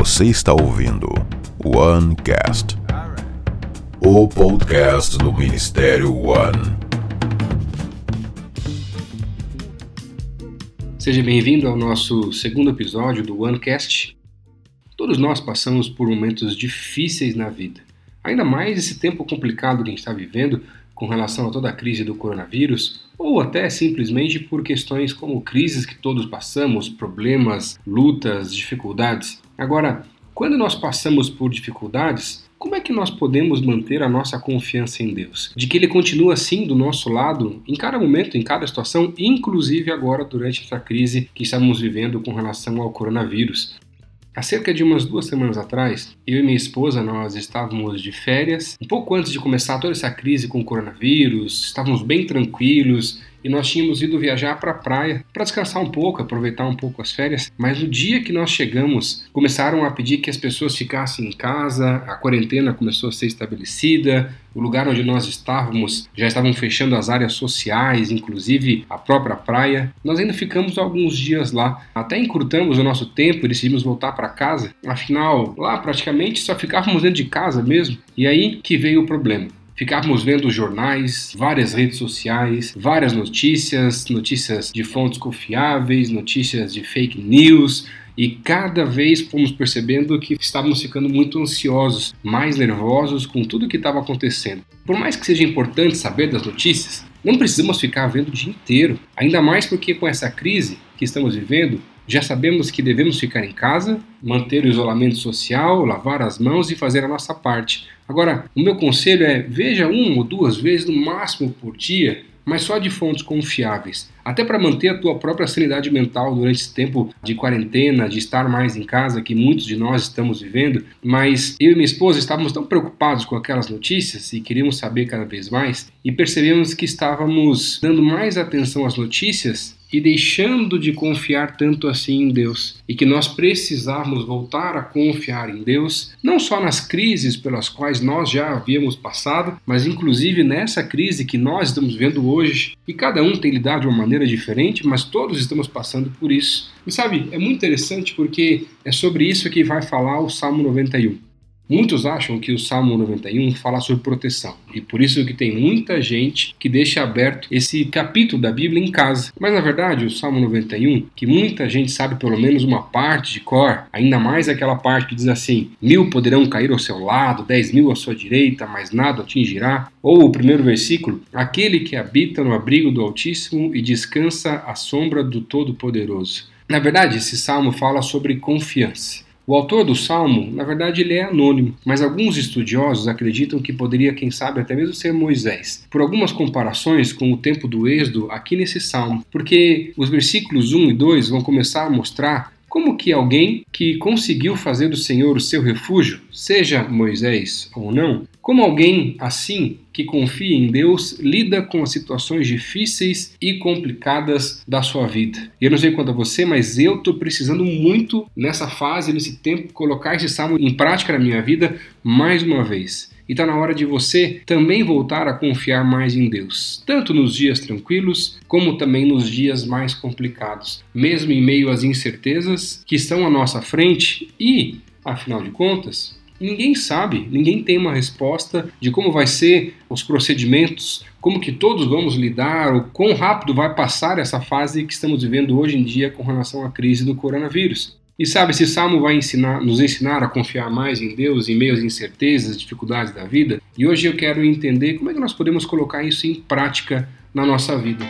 Você está ouvindo OneCast, o podcast do Ministério One. Seja bem-vindo ao nosso segundo episódio do OneCast. Todos nós passamos por momentos difíceis na vida. Ainda mais esse tempo complicado que a gente está vivendo com relação a toda a crise do coronavírus, ou até simplesmente por questões como crises que todos passamos, problemas, lutas, dificuldades. Agora, quando nós passamos por dificuldades, como é que nós podemos manter a nossa confiança em Deus? De que Ele continua assim do nosso lado em cada momento, em cada situação, inclusive agora durante essa crise que estamos vivendo com relação ao coronavírus. Há cerca de umas duas semanas atrás, eu e minha esposa nós estávamos de férias, um pouco antes de começar toda essa crise com o coronavírus, estávamos bem tranquilos e nós tínhamos ido viajar para a praia para descansar um pouco, aproveitar um pouco as férias. Mas no dia que nós chegamos, começaram a pedir que as pessoas ficassem em casa, a quarentena começou a ser estabelecida, o lugar onde nós estávamos já estavam fechando as áreas sociais, inclusive a própria praia. Nós ainda ficamos alguns dias lá, até encurtamos o nosso tempo e decidimos voltar para casa. Afinal, lá praticamente só ficávamos dentro de casa mesmo. E aí que veio o problema. Ficávamos vendo jornais, várias redes sociais, várias notícias, notícias de fontes confiáveis, notícias de fake news, e cada vez fomos percebendo que estávamos ficando muito ansiosos, mais nervosos com tudo o que estava acontecendo. Por mais que seja importante saber das notícias, não precisamos ficar vendo o dia inteiro, ainda mais porque com essa crise que estamos vivendo, já sabemos que devemos ficar em casa, manter o isolamento social, lavar as mãos e fazer a nossa parte. Agora, o meu conselho é veja uma ou duas vezes no máximo por dia, mas só de fontes confiáveis, até para manter a tua própria sanidade mental durante esse tempo de quarentena, de estar mais em casa que muitos de nós estamos vivendo. Mas eu e minha esposa estávamos tão preocupados com aquelas notícias e queríamos saber cada vez mais e percebemos que estávamos dando mais atenção às notícias e deixando de confiar tanto assim em Deus, e que nós precisarmos voltar a confiar em Deus, não só nas crises pelas quais nós já havíamos passado, mas inclusive nessa crise que nós estamos vendo hoje, e cada um tem lidado de uma maneira diferente, mas todos estamos passando por isso. E sabe, é muito interessante porque é sobre isso que vai falar o Salmo 91. Muitos acham que o Salmo 91 fala sobre proteção, e por isso que tem muita gente que deixa aberto esse capítulo da Bíblia em casa. Mas na verdade, o Salmo 91, que muita gente sabe pelo menos uma parte de cor, ainda mais aquela parte que diz assim: mil poderão cair ao seu lado, dez mil à sua direita, mas nada atingirá. Ou o primeiro versículo: aquele que habita no abrigo do Altíssimo e descansa à sombra do Todo-Poderoso. Na verdade, esse salmo fala sobre confiança. O autor do salmo, na verdade, ele é anônimo, mas alguns estudiosos acreditam que poderia, quem sabe, até mesmo ser Moisés, por algumas comparações com o tempo do Êxodo aqui nesse salmo, porque os versículos 1 e 2 vão começar a mostrar como que alguém que conseguiu fazer do Senhor o seu refúgio, seja Moisés ou não, como alguém assim que confia em Deus lida com as situações difíceis e complicadas da sua vida. E eu não sei quanto a você, mas eu estou precisando muito nessa fase, nesse tempo, colocar esse salmo em prática na minha vida mais uma vez. E está na hora de você também voltar a confiar mais em Deus, tanto nos dias tranquilos como também nos dias mais complicados, mesmo em meio às incertezas que estão à nossa frente e, afinal de contas, ninguém sabe, ninguém tem uma resposta de como vai ser os procedimentos, como que todos vamos lidar, o quão rápido vai passar essa fase que estamos vivendo hoje em dia com relação à crise do coronavírus. E sabe, esse salmo vai ensinar, nos ensinar a confiar mais em Deus em meio às incertezas, dificuldades da vida. E hoje eu quero entender como é que nós podemos colocar isso em prática na nossa vida.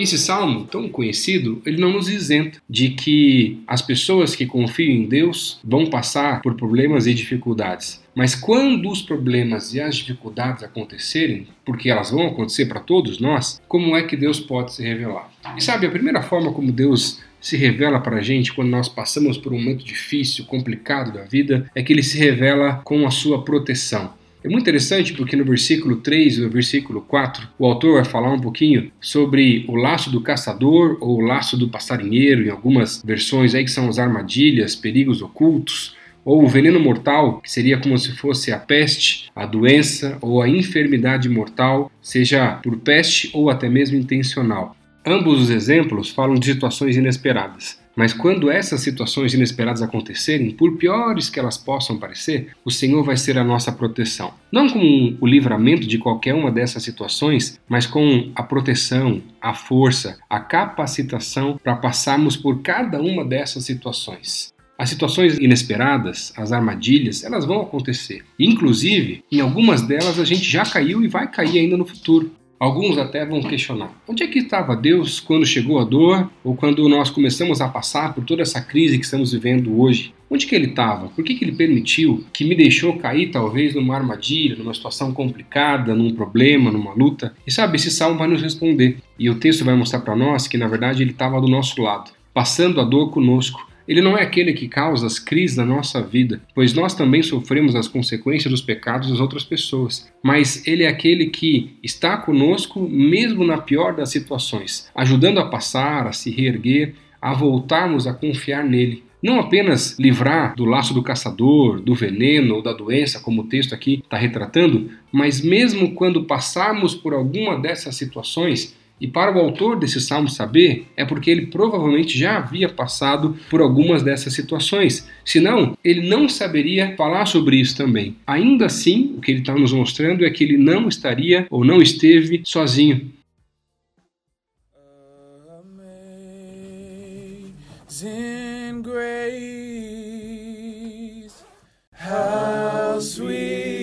Esse salmo tão conhecido, ele não nos isenta de que as pessoas que confiam em Deus vão passar por problemas e dificuldades. Mas quando os problemas e as dificuldades acontecerem, porque elas vão acontecer para todos nós, como é que Deus pode se revelar? E sabe, a primeira forma como Deus se revela para a gente quando nós passamos por um momento difícil, complicado da vida, é que ele se revela com a sua proteção. É muito interessante porque no versículo 3 e no versículo 4, o autor vai falar um pouquinho sobre o laço do caçador ou o laço do passarinheiro, em algumas versões aí que são as armadilhas, perigos ocultos, ou o veneno mortal, que seria como se fosse a peste, a doença ou a enfermidade mortal, seja por peste ou até mesmo intencional. Ambos os exemplos falam de situações inesperadas. Mas quando essas situações inesperadas acontecerem, por piores que elas possam parecer, o Senhor vai ser a nossa proteção. Não com o livramento de qualquer uma dessas situações, mas com a proteção, a força, a capacitação para passarmos por cada uma dessas situações. As situações inesperadas, as armadilhas, elas vão acontecer. Inclusive, em algumas delas a gente já caiu e vai cair ainda no futuro. Alguns até vão questionar: onde é que estava Deus quando chegou a dor ou quando nós começamos a passar por toda essa crise que estamos vivendo hoje? Onde que ele estava? Por que, que ele permitiu que me deixou cair talvez numa armadilha, numa situação complicada, num problema, numa luta? E sabe, esse salmo vai nos responder. E o texto vai mostrar para nós que na verdade ele estava do nosso lado, passando a dor conosco, ele não é aquele que causa as crises na nossa vida, pois nós também sofremos as consequências dos pecados das outras pessoas. Mas ele é aquele que está conosco mesmo na pior das situações, ajudando a passar, a se reerguer, a voltarmos a confiar nele. Não apenas livrar do laço do caçador, do veneno ou da doença, como o texto aqui está retratando, mas mesmo quando passarmos por alguma dessas situações, e para o autor desse salmo saber, é porque ele provavelmente já havia passado por algumas dessas situações. Senão, ele não saberia falar sobre isso também. Ainda assim, o que ele está nos mostrando é que ele não estaria ou não esteve sozinho. Amazing grace, how sweet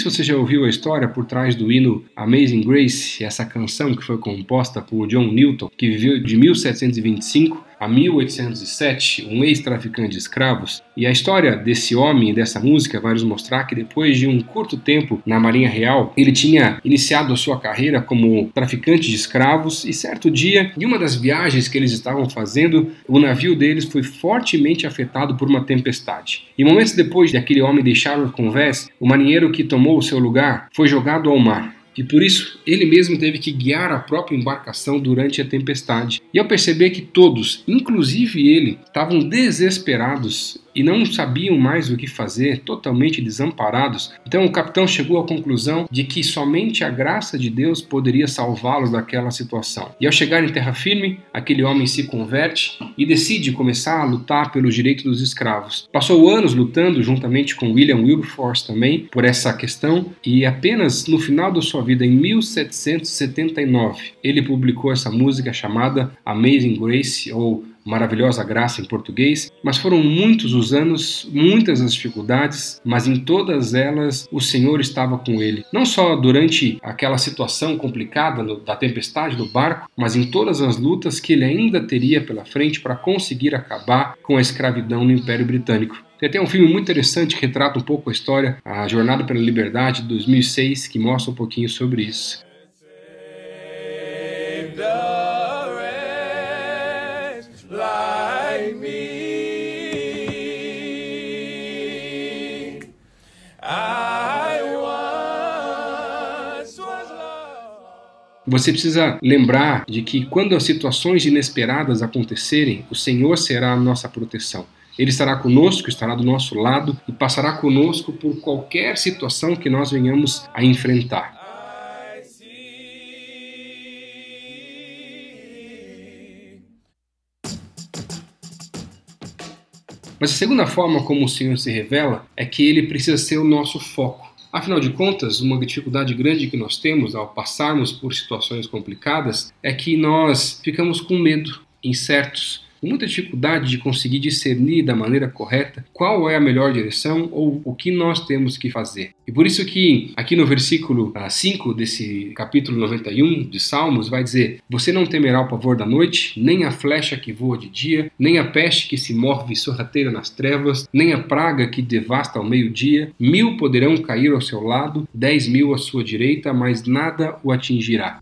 se você já ouviu a história por trás do hino Amazing Grace, essa canção que foi composta por John Newton, que viveu de 1725 a 1807, um ex-traficante de escravos, e a história desse homem e dessa música vai nos mostrar que depois de um curto tempo na Marinha Real, ele tinha iniciado a sua carreira como traficante de escravos e certo dia, em uma das viagens que eles estavam fazendo, o navio deles foi fortemente afetado por uma tempestade. E momentos depois de aquele homem deixar o convés, o marinheiro que tomou o seu lugar foi jogado ao mar e por isso ele mesmo teve que guiar a própria embarcação durante a tempestade. E ao perceber que todos, inclusive ele, estavam desesperados e não sabiam mais o que fazer, totalmente desamparados. Então o capitão chegou à conclusão de que somente a graça de Deus poderia salvá-los daquela situação. E ao chegar em terra firme, aquele homem se converte e decide começar a lutar pelos direitos dos escravos. Passou anos lutando juntamente com William Wilberforce também por essa questão e apenas no final da sua vida, em 1779, ele publicou essa música chamada Amazing Grace ou maravilhosa graça em português, mas foram muitos os anos, muitas as dificuldades, mas em todas elas o Senhor estava com ele. Não só durante aquela situação complicada da tempestade do barco, mas em todas as lutas que ele ainda teria pela frente para conseguir acabar com a escravidão no Império Britânico. Tem até um filme muito interessante que retrata um pouco a história, a Jornada pela Liberdade de 2006, que mostra um pouquinho sobre isso. Você precisa lembrar de que quando as situações inesperadas acontecerem, o Senhor será a nossa proteção. Ele estará conosco, estará do nosso lado e passará conosco por qualquer situação que nós venhamos a enfrentar. Mas a segunda forma como o Senhor se revela é que ele precisa ser o nosso foco. Afinal de contas, uma dificuldade grande que nós temos ao passarmos por situações complicadas é que nós ficamos com medo, incertos, muita dificuldade de conseguir discernir da maneira correta qual é a melhor direção ou o que nós temos que fazer. E por isso que aqui no versículo 5 ah, desse capítulo 91 de Salmos vai dizer: Você não temerá o pavor da noite, nem a flecha que voa de dia, nem a peste que se move sorrateira nas trevas, nem a praga que devasta ao meio-dia. Mil poderão cair ao seu lado, dez mil à sua direita, mas nada o atingirá.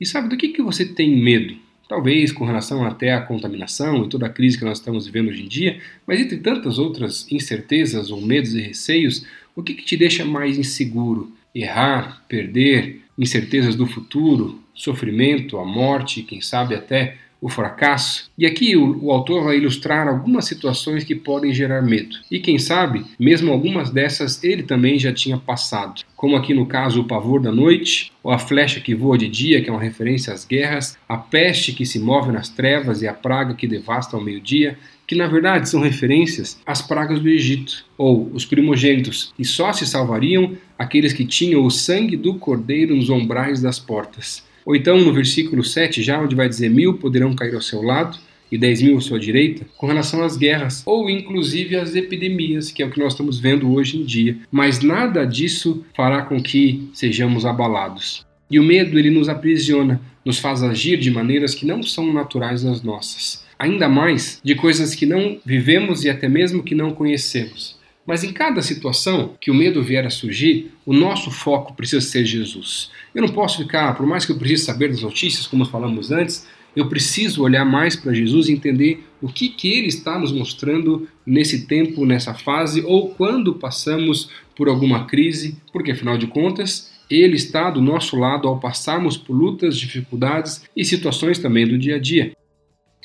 E sabe do que, que você tem medo? Talvez com relação até à contaminação e toda a crise que nós estamos vivendo hoje em dia, mas entre tantas outras incertezas ou medos e receios, o que, que te deixa mais inseguro? Errar, perder, incertezas do futuro, sofrimento, a morte, quem sabe até o fracasso. E aqui o, o, autor vai ilustrar algumas situações que podem gerar medo. E quem sabe, mesmo algumas dessas ele também já tinha passado. Como aqui no caso o pavor da noite, ou a flecha que voa de dia, que é uma referência às guerras, a peste que se move nas trevas e a praga que devasta ao meio-dia, que na verdade são referências às pragas do Egito, ou os primogênitos, e só se salvariam aqueles que tinham o sangue do cordeiro nos ombrais das portas. Ou então no versículo 7, já onde vai dizer mil poderão cair ao seu lado e dez mil à sua direita, com relação às guerras, ou inclusive às epidemias, que é o que nós estamos vendo hoje em dia. Mas nada disso fará com que sejamos abalados. E o medo ele nos aprisiona, nos faz agir de maneiras que não são naturais às nossas ainda mais de coisas que não vivemos e até mesmo que não conhecemos. Mas em cada situação que o medo vier a surgir, o nosso foco precisa ser Jesus. Eu não posso ficar, por mais que eu precise saber das notícias, como falamos antes, eu preciso olhar mais para Jesus e entender o que, que ele está nos mostrando nesse tempo, nessa fase, ou quando passamos por alguma crise, porque afinal de contas, ele está do nosso lado ao passarmos por lutas, dificuldades e situações também do dia a dia.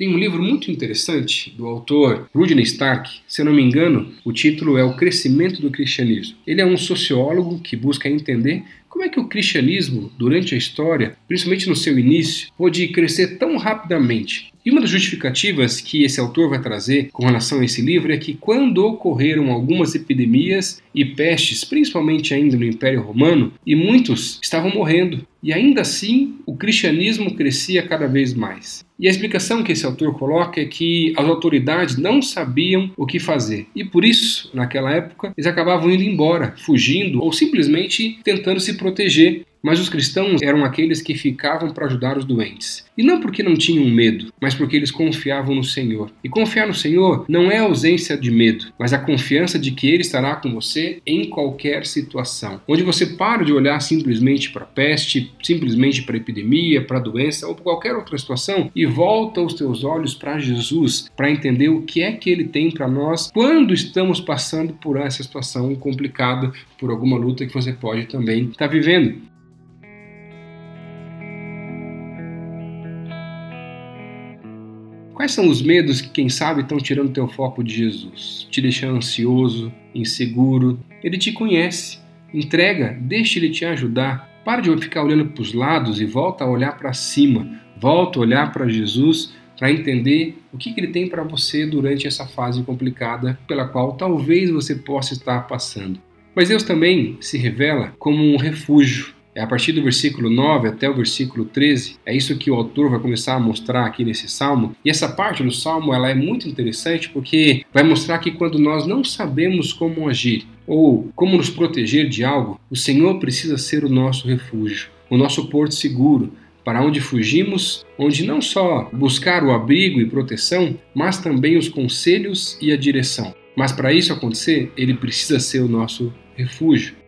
Tem um livro muito interessante do autor Rudney Stark, se não me engano, o título é O Crescimento do Cristianismo. Ele é um sociólogo que busca entender como é que o cristianismo, durante a história, principalmente no seu início, pôde crescer tão rapidamente? E uma das justificativas que esse autor vai trazer com relação a esse livro é que quando ocorreram algumas epidemias e pestes, principalmente ainda no Império Romano, e muitos estavam morrendo, e ainda assim o cristianismo crescia cada vez mais. E a explicação que esse autor coloca é que as autoridades não sabiam o que fazer. E por isso, naquela época, eles acabavam indo embora, fugindo ou simplesmente tentando se proteger mas os cristãos eram aqueles que ficavam para ajudar os doentes. E não porque não tinham medo, mas porque eles confiavam no Senhor. E confiar no Senhor não é ausência de medo, mas a confiança de que Ele estará com você em qualquer situação. Onde você para de olhar simplesmente para a peste, simplesmente para a epidemia, para a doença ou qualquer outra situação e volta os teus olhos para Jesus, para entender o que é que Ele tem para nós quando estamos passando por essa situação complicada, por alguma luta que você pode também estar tá vivendo. Quais são os medos que, quem sabe, estão tirando teu foco de Jesus, te deixando ansioso, inseguro? Ele te conhece. Entrega, deixe ele te ajudar. Para de ficar olhando para os lados e volta a olhar para cima. Volta a olhar para Jesus para entender o que, que ele tem para você durante essa fase complicada pela qual talvez você possa estar passando. Mas Deus também se revela como um refúgio é a partir do versículo 9 até o versículo 13, é isso que o autor vai começar a mostrar aqui nesse salmo. E essa parte do salmo ela é muito interessante porque vai mostrar que quando nós não sabemos como agir ou como nos proteger de algo, o Senhor precisa ser o nosso refúgio, o nosso porto seguro, para onde fugimos, onde não só buscar o abrigo e proteção, mas também os conselhos e a direção. Mas para isso acontecer, ele precisa ser o nosso refúgio.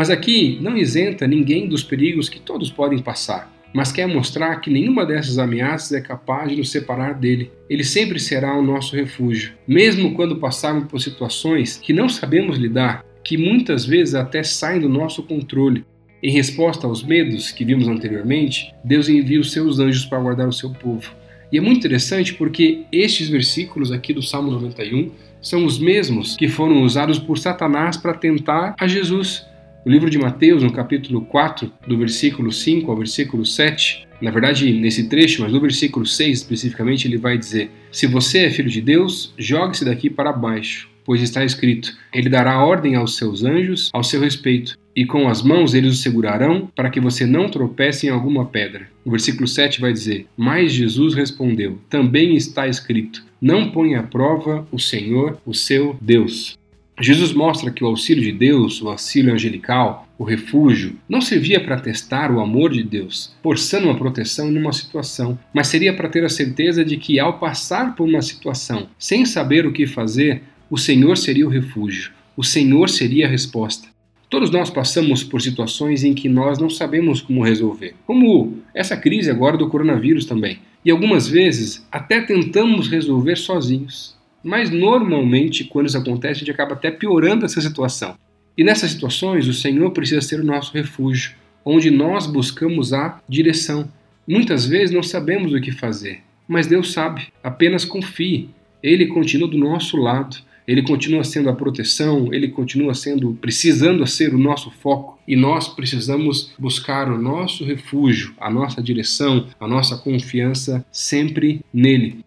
Mas aqui não isenta ninguém dos perigos que todos podem passar, mas quer mostrar que nenhuma dessas ameaças é capaz de nos separar dele. Ele sempre será o nosso refúgio, mesmo quando passarmos por situações que não sabemos lidar, que muitas vezes até saem do nosso controle. Em resposta aos medos que vimos anteriormente, Deus envia os seus anjos para guardar o seu povo. E é muito interessante porque estes versículos aqui do Salmo 91 são os mesmos que foram usados por Satanás para tentar a Jesus. No livro de Mateus, no capítulo 4, do versículo 5 ao versículo 7, na verdade, nesse trecho, mas no versículo 6 especificamente, ele vai dizer: Se você é filho de Deus, jogue-se daqui para baixo, pois está escrito: Ele dará ordem aos seus anjos ao seu respeito, e com as mãos eles o segurarão para que você não tropece em alguma pedra. O versículo 7 vai dizer: Mas Jesus respondeu: Também está escrito: Não ponha à prova o Senhor, o seu Deus. Jesus mostra que o auxílio de Deus, o auxílio angelical, o refúgio, não servia para testar o amor de Deus, forçando uma proteção numa situação, mas seria para ter a certeza de que ao passar por uma situação sem saber o que fazer, o Senhor seria o refúgio, o Senhor seria a resposta. Todos nós passamos por situações em que nós não sabemos como resolver, como essa crise agora do coronavírus também. E algumas vezes até tentamos resolver sozinhos. Mas normalmente, quando isso acontece, a gente acaba até piorando essa situação. E nessas situações, o Senhor precisa ser o nosso refúgio, onde nós buscamos a direção. Muitas vezes não sabemos o que fazer, mas Deus sabe. Apenas confie. Ele continua do nosso lado. Ele continua sendo a proteção, ele continua sendo, precisando ser o nosso foco e nós precisamos buscar o nosso refúgio, a nossa direção, a nossa confiança sempre nele.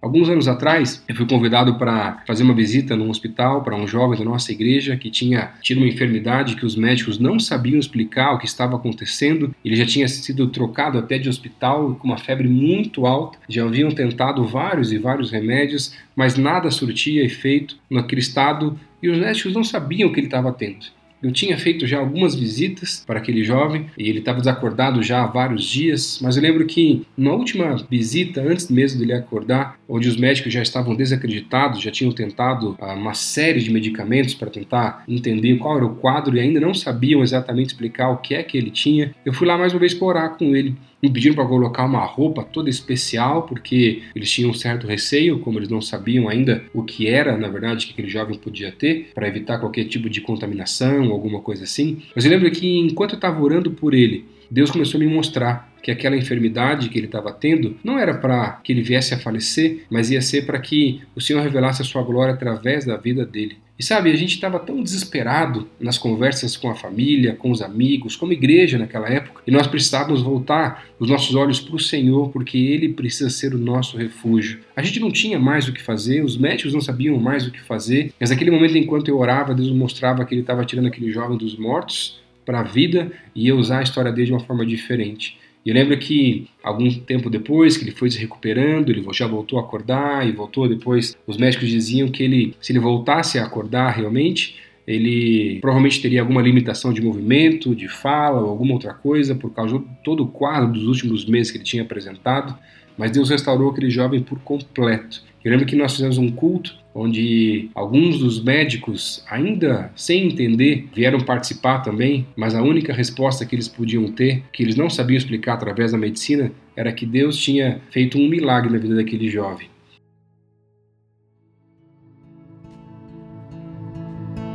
Alguns anos atrás, eu fui convidado para fazer uma visita num hospital para um jovem da nossa igreja que tinha tido uma enfermidade que os médicos não sabiam explicar o que estava acontecendo. Ele já tinha sido trocado até de hospital com uma febre muito alta. Já haviam tentado vários e vários remédios, mas nada surtia efeito naquele estado e os médicos não sabiam o que ele estava tendo. Eu tinha feito já algumas visitas para aquele jovem e ele estava desacordado já há vários dias, mas eu lembro que na última visita, antes mesmo dele acordar, onde os médicos já estavam desacreditados, já tinham tentado ah, uma série de medicamentos para tentar entender qual era o quadro e ainda não sabiam exatamente explicar o que é que ele tinha, eu fui lá mais uma vez para orar com ele me pediram para colocar uma roupa toda especial, porque eles tinham um certo receio, como eles não sabiam ainda o que era, na verdade, que aquele jovem podia ter, para evitar qualquer tipo de contaminação, alguma coisa assim. Mas eu lembro que enquanto eu estava orando por ele, Deus começou a me mostrar que aquela enfermidade que ele estava tendo não era para que ele viesse a falecer, mas ia ser para que o Senhor revelasse a sua glória através da vida dele. E sabe, a gente estava tão desesperado nas conversas com a família, com os amigos, como igreja naquela época, e nós precisávamos voltar os nossos olhos para o Senhor, porque Ele precisa ser o nosso refúgio. A gente não tinha mais o que fazer, os médicos não sabiam mais o que fazer, mas naquele momento, enquanto eu orava, Deus mostrava que Ele estava tirando aquele jovem dos mortos para a vida e ia usar a história dele de uma forma diferente. E eu lembro que algum tempo depois que ele foi se recuperando, ele já voltou a acordar e voltou depois. Os médicos diziam que ele, se ele voltasse a acordar realmente, ele provavelmente teria alguma limitação de movimento, de fala ou alguma outra coisa por causa de todo o quadro dos últimos meses que ele tinha apresentado. Mas Deus restaurou aquele jovem por completo. Eu lembro que nós fizemos um culto onde alguns dos médicos, ainda sem entender, vieram participar também, mas a única resposta que eles podiam ter, que eles não sabiam explicar através da medicina, era que Deus tinha feito um milagre na vida daquele jovem.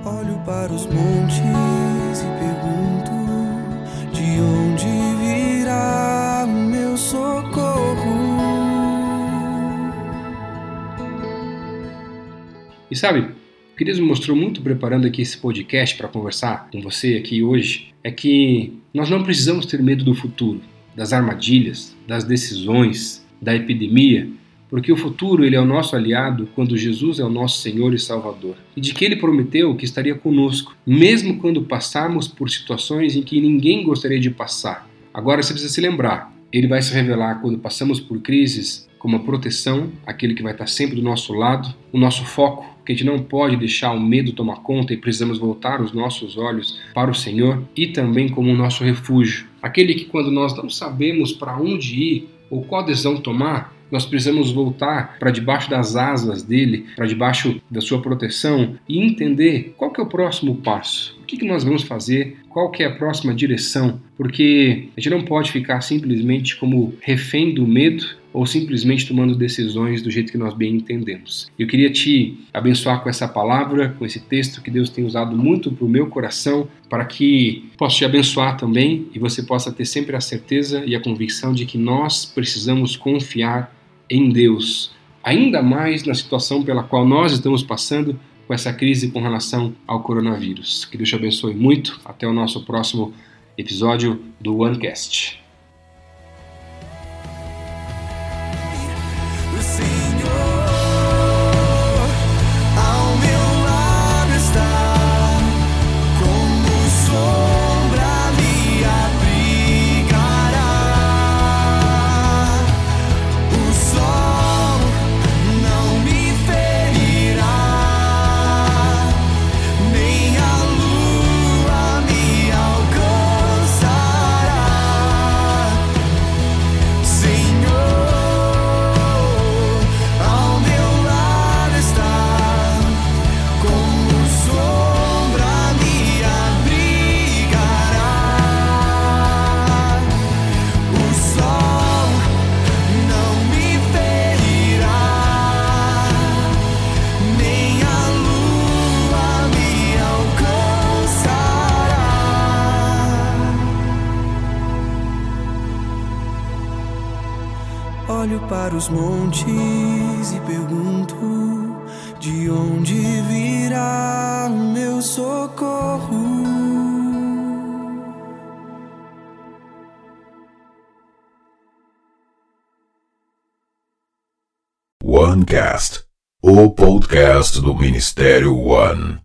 Olho para os montes e pergunto de onde virá o meu socorro. E sabe, o que Deus me mostrou muito preparando aqui esse podcast para conversar com você aqui hoje é que nós não precisamos ter medo do futuro, das armadilhas, das decisões, da epidemia, porque o futuro ele é o nosso aliado quando Jesus é o nosso Senhor e Salvador. E de que ele prometeu que estaria conosco, mesmo quando passarmos por situações em que ninguém gostaria de passar. Agora você precisa se lembrar, ele vai se revelar quando passamos por crises como a proteção, aquele que vai estar sempre do nosso lado, o nosso foco, que a gente não pode deixar o medo tomar conta e precisamos voltar os nossos olhos para o Senhor, e também como o nosso refúgio, aquele que quando nós não sabemos para onde ir ou qual decisão tomar, nós precisamos voltar para debaixo das asas dele, para debaixo da sua proteção e entender qual que é o próximo passo. O que, que nós vamos fazer? Qual que é a próxima direção? Porque a gente não pode ficar simplesmente como refém do medo ou simplesmente tomando decisões do jeito que nós bem entendemos. Eu queria te abençoar com essa palavra, com esse texto que Deus tem usado muito para o meu coração, para que possa te abençoar também e você possa ter sempre a certeza e a convicção de que nós precisamos confiar em Deus, ainda mais na situação pela qual nós estamos passando com essa crise com relação ao coronavírus. Que Deus te abençoe muito. Até o nosso próximo episódio do OneCast. Para os montes e pergunto: de onde virá o meu socorro? OneCast, o podcast do Ministério One.